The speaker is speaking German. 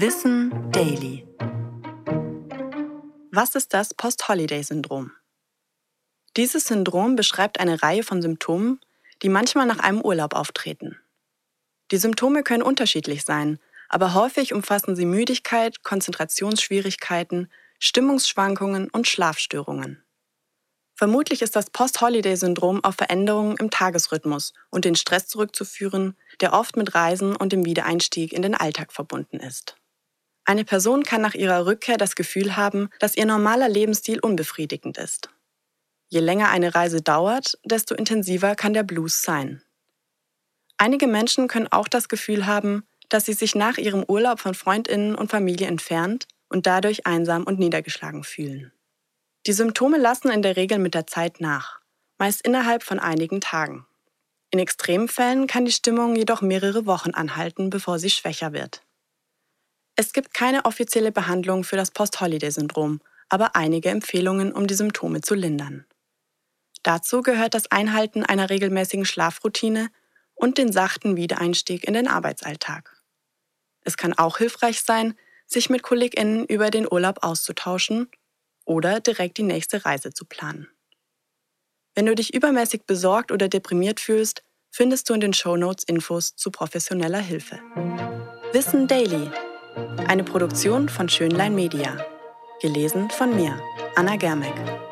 Wissen Daily. Was ist das Post-Holiday-Syndrom? Dieses Syndrom beschreibt eine Reihe von Symptomen, die manchmal nach einem Urlaub auftreten. Die Symptome können unterschiedlich sein, aber häufig umfassen sie Müdigkeit, Konzentrationsschwierigkeiten, Stimmungsschwankungen und Schlafstörungen. Vermutlich ist das Post-Holiday-Syndrom auf Veränderungen im Tagesrhythmus und den Stress zurückzuführen, der oft mit Reisen und dem Wiedereinstieg in den Alltag verbunden ist. Eine Person kann nach ihrer Rückkehr das Gefühl haben, dass ihr normaler Lebensstil unbefriedigend ist. Je länger eine Reise dauert, desto intensiver kann der Blues sein. Einige Menschen können auch das Gefühl haben, dass sie sich nach ihrem Urlaub von Freundinnen und Familie entfernt und dadurch einsam und niedergeschlagen fühlen. Die Symptome lassen in der Regel mit der Zeit nach, meist innerhalb von einigen Tagen. In Extremfällen kann die Stimmung jedoch mehrere Wochen anhalten, bevor sie schwächer wird. Es gibt keine offizielle Behandlung für das Post-Holiday-Syndrom, aber einige Empfehlungen, um die Symptome zu lindern. Dazu gehört das Einhalten einer regelmäßigen Schlafroutine und den sachten Wiedereinstieg in den Arbeitsalltag. Es kann auch hilfreich sein, sich mit KollegInnen über den Urlaub auszutauschen oder direkt die nächste Reise zu planen. Wenn du dich übermäßig besorgt oder deprimiert fühlst, findest du in den Shownotes Infos zu professioneller Hilfe. Wissen Daily. Eine Produktion von Schönlein Media. Gelesen von mir, Anna Germeck.